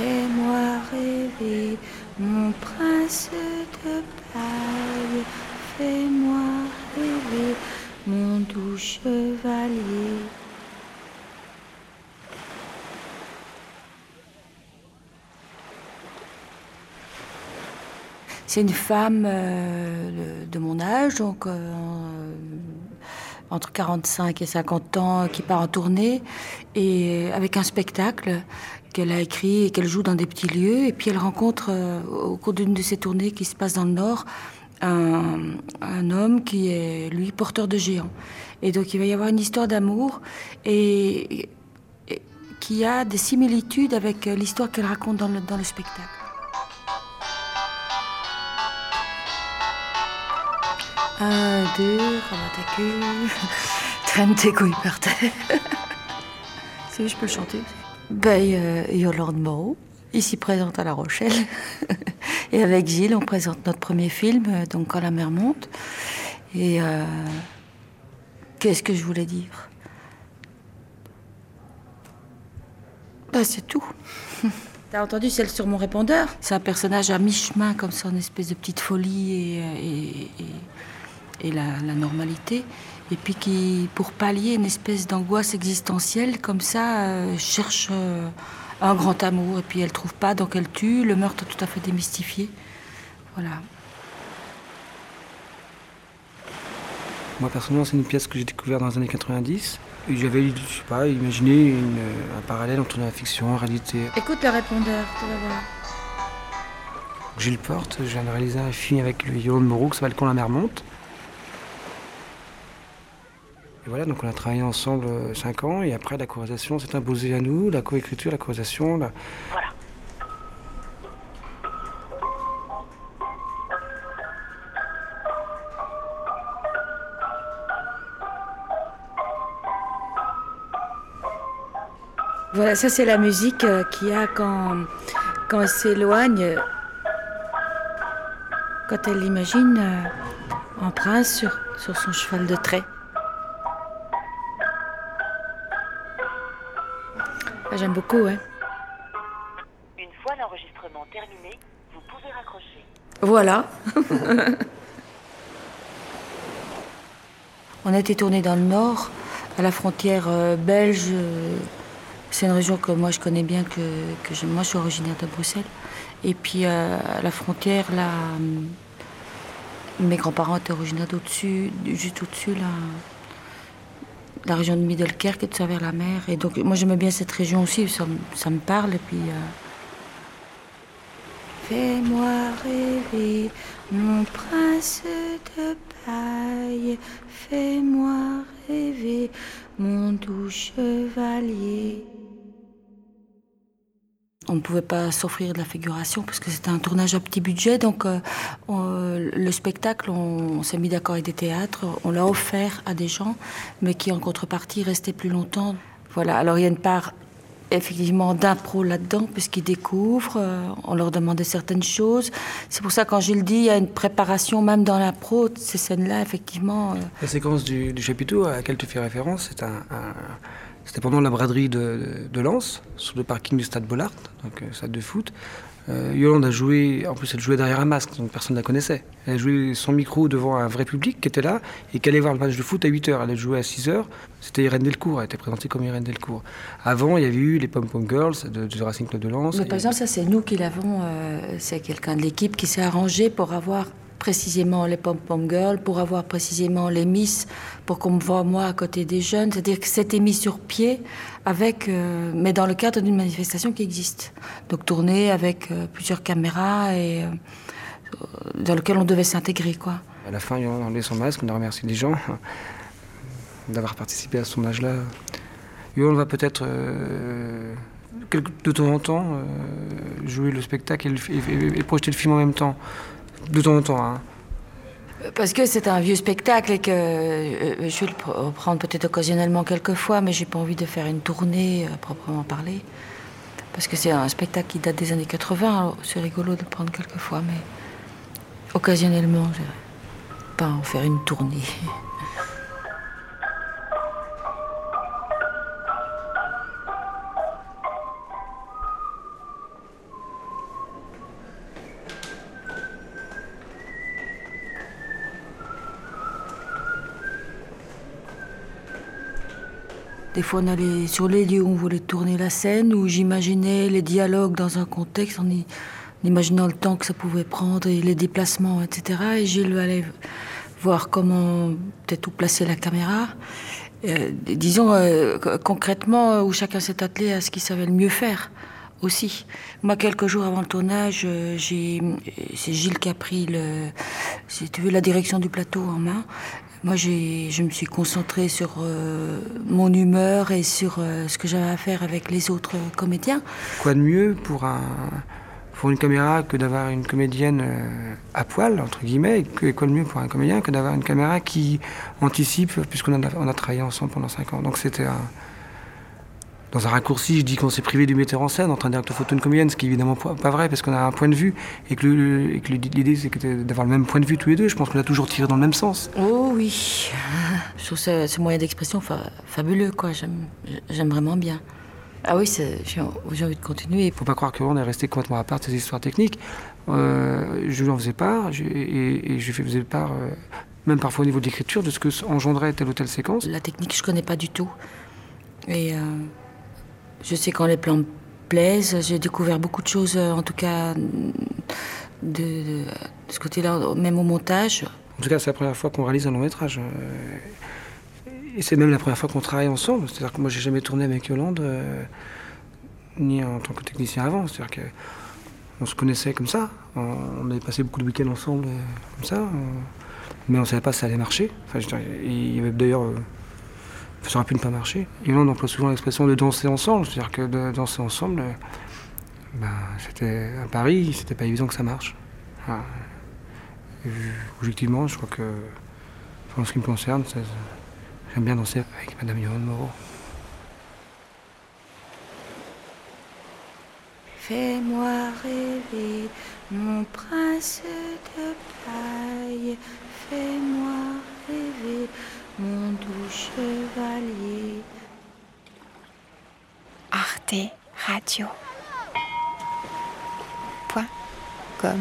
Fais-moi rêver, mon prince de paille. Fais-moi rêver, mon doux chevalier. C'est une femme euh, de mon âge, donc euh, entre 45 et 50 ans, qui part en tournée, et avec un spectacle qu'elle a écrit et qu'elle joue dans des petits lieux. Et puis elle rencontre, euh, au cours d'une de ses tournées qui se passe dans le Nord, un, homme qui est, lui, porteur de géants. Et donc il va y avoir une histoire d'amour et, et, qui a des similitudes avec l'histoire qu'elle raconte dans le, dans le spectacle. Un, deux, ramène ta queue, traîne tes couilles par terre. si je peux le chanter ben, euh, Yolande Moreau, ici présente à La Rochelle. Et avec Gilles, on présente notre premier film, euh, donc Quand la mer monte. Et euh, qu'est-ce que je voulais dire? Ben, C'est tout. T'as entendu celle sur mon répondeur? C'est un personnage à mi-chemin, comme ça, une espèce de petite folie et, et, et la, la, normalité, et puis qui, pour pallier une espèce d'angoisse existentielle, comme ça, euh, cherche euh, un grand amour, et puis elle trouve pas, donc elle tue, le meurtre tout à fait démystifié. Voilà. Moi, personnellement, c'est une pièce que j'ai découverte dans les années 90. Et j'avais, je sais pas, imaginé une, un parallèle entre la fiction et la réalité. Écoute le répondeur, tu vas voir. Gilles Porte, je viens de réaliser un film avec Yolande Moreau qui s'appelle Quand la mer monte. Et voilà, donc on a travaillé ensemble 5 ans et après la chorisation s'est imposée à nous, la coécriture, la chorisation. La... Voilà. Voilà, ça c'est la musique euh, qu'il y a quand, quand elle s'éloigne, quand elle imagine euh, un prince sur, sur son cheval de trait. J'aime beaucoup, ouais. Une fois l'enregistrement terminé, vous pouvez raccrocher. Voilà. On a été tourné dans le nord, à la frontière euh, belge. C'est une région que moi je connais bien, que, que je, moi je suis originaire de Bruxelles. Et puis euh, à la frontière, là, mes grands-parents étaient originaires d'au-dessus, juste au-dessus, là la région de Middelkerk et tout ça vers la mer. Et donc, moi, j'aimais bien cette région aussi, ça, ça me parle. Et puis. Euh... Fais-moi rêver, mon prince de paille. Fais-moi rêver, mon doux chevalier. On ne pouvait pas s'offrir de la figuration parce que c'était un tournage à petit budget. Donc, euh, le spectacle, on, s'est mis d'accord avec des théâtres. On l'a offert à des gens, mais qui en contrepartie restaient plus longtemps. Voilà. Alors, il y a une part effectivement d'impro là-dedans, puisqu'ils découvrent, euh, on leur demandait certaines choses. C'est pour ça, quand je le dis, il y a une préparation même dans l'impro, ces scènes-là, effectivement. Euh... La séquence du, du, chapiteau à laquelle tu fais référence, c'est un c'était pendant la braderie de, Lens, sur le parking du stade Bollard, donc euh, stade de foot. Euh, Yolande a joué, en plus elle jouait derrière un masque, donc personne ne la connaissait. Elle a joué son micro devant un vrai public qui était là et qui allait voir le match de foot à 8h. Elle a joué à 6h, c'était Irène Delcourt, elle était présentée comme Irène Delcourt. Avant, il y avait eu les Pom Pom Girls de, du Racing Club de Lens. Mais par exemple, ça c'est nous qui l'avons, euh, c'est quelqu'un de l'équipe qui s'est arrangé pour avoir précisément les pom-pom girls, pour avoir précisément les miss, pour qu'on me voit moi à côté des jeunes. C'est-à-dire que c'était mis sur pied, avec, euh, mais dans le cadre d'une manifestation qui existe. Donc tourné avec euh, plusieurs caméras et euh, dans lequel on devait s'intégrer. quoi. À la fin, on a enlevé son masque, on a remercié les gens d'avoir participé à ce tournage-là. on va peut-être de temps en temps jouer le spectacle et, le, et, et projeter le film en même temps de temps en temps. Hein. Parce que c'est un vieux spectacle et que euh, je vais le reprendre peut-être occasionnellement quelques fois, mais j'ai pas envie de faire une tournée euh, proprement parler. Parce que c'est un spectacle qui date des années 80, c'est rigolo de le prendre quelques fois, mais occasionnellement, je pas en faire une tournée. Des fois, on allait sur les lieux où on voulait tourner la scène, où j'imaginais les dialogues dans un contexte, en, imaginant le temps que ça pouvait prendre et les déplacements, etc. Et Gilles allait voir comment peut-être où placer la caméra. Euh, disons euh, co- concrètement où chacun s'est attelé à ce qu'il savait le mieux faire aussi. Moi, quelques jours avant le tournage, euh, j'ai, c'est Gilles qui a pris la direction du plateau en main. Moi, j'ai, je me suis concentrée sur euh, mon humeur et sur euh, ce que j'avais à faire avec les autres euh, comédiens. Quoi de mieux pour, un, pour une caméra que d'avoir une comédienne euh, à poil, entre guillemets, et quoi de mieux pour un comédien que d'avoir une caméra qui anticipe, puisqu'on a travaillé ensemble pendant 5 ans. Donc c'était un. Dans un raccourci, je dis qu'on s'est privé du metteur en scène en train directeur photo une comédienne, ce qui est évidemment pas vrai parce qu'on a un point de vue et que, que l'idée c'est que d'avoir le même point de vue tous les deux. Je pense qu'on a toujours tiré dans le même sens. Oh oui, je trouve ce, ce moyen d'expression fa- fabuleux, quoi. J'aime, vraiment bien. Ah oui, j'ai, envie de continuer. Il faut pas croire qu'on est resté complètement à part de ces histoires techniques. Euh, je lui en faisais part je- et, et je lui faisais part, euh, même parfois au niveau de l'écriture, de ce que engendrait telle ou telle séquence. La technique, je connais pas du tout. Et euh, je sais quand les plans me plaisent. J'ai découvert beaucoup de choses, euh, en tout cas, de, ce côté-là, même au montage. En tout cas, c'est la première fois qu'on réalise un long métrage. euh, Et c'est même la première fois qu'on travaille ensemble. C'est-à-dire que moi, j'ai jamais tourné avec Yolande, euh, ni en tant que technicien avant. C'est-à-dire qu'on se connaissait comme ça. On, avait passé beaucoup de week-ends ensemble, comme ça. on- Mais on savait pas si ça allait marcher. Enfin, il y avait d'ailleurs. Ça aurait pu ne pas marcher. Yolande emploie souvent l'expression de danser ensemble. C'est-à-dire que de danser ensemble, euh, ben, c'était à Paris, c'était pas évident que ça marche. Et, euh, objectivement, je crois que, en ce qui me concerne, j'aime bien danser avec Madame Yolande Moreau. Fais-moi rêver, mon prince de paille. Fais-moi rêver, mon doux chevalier. Arte Radio. Point com.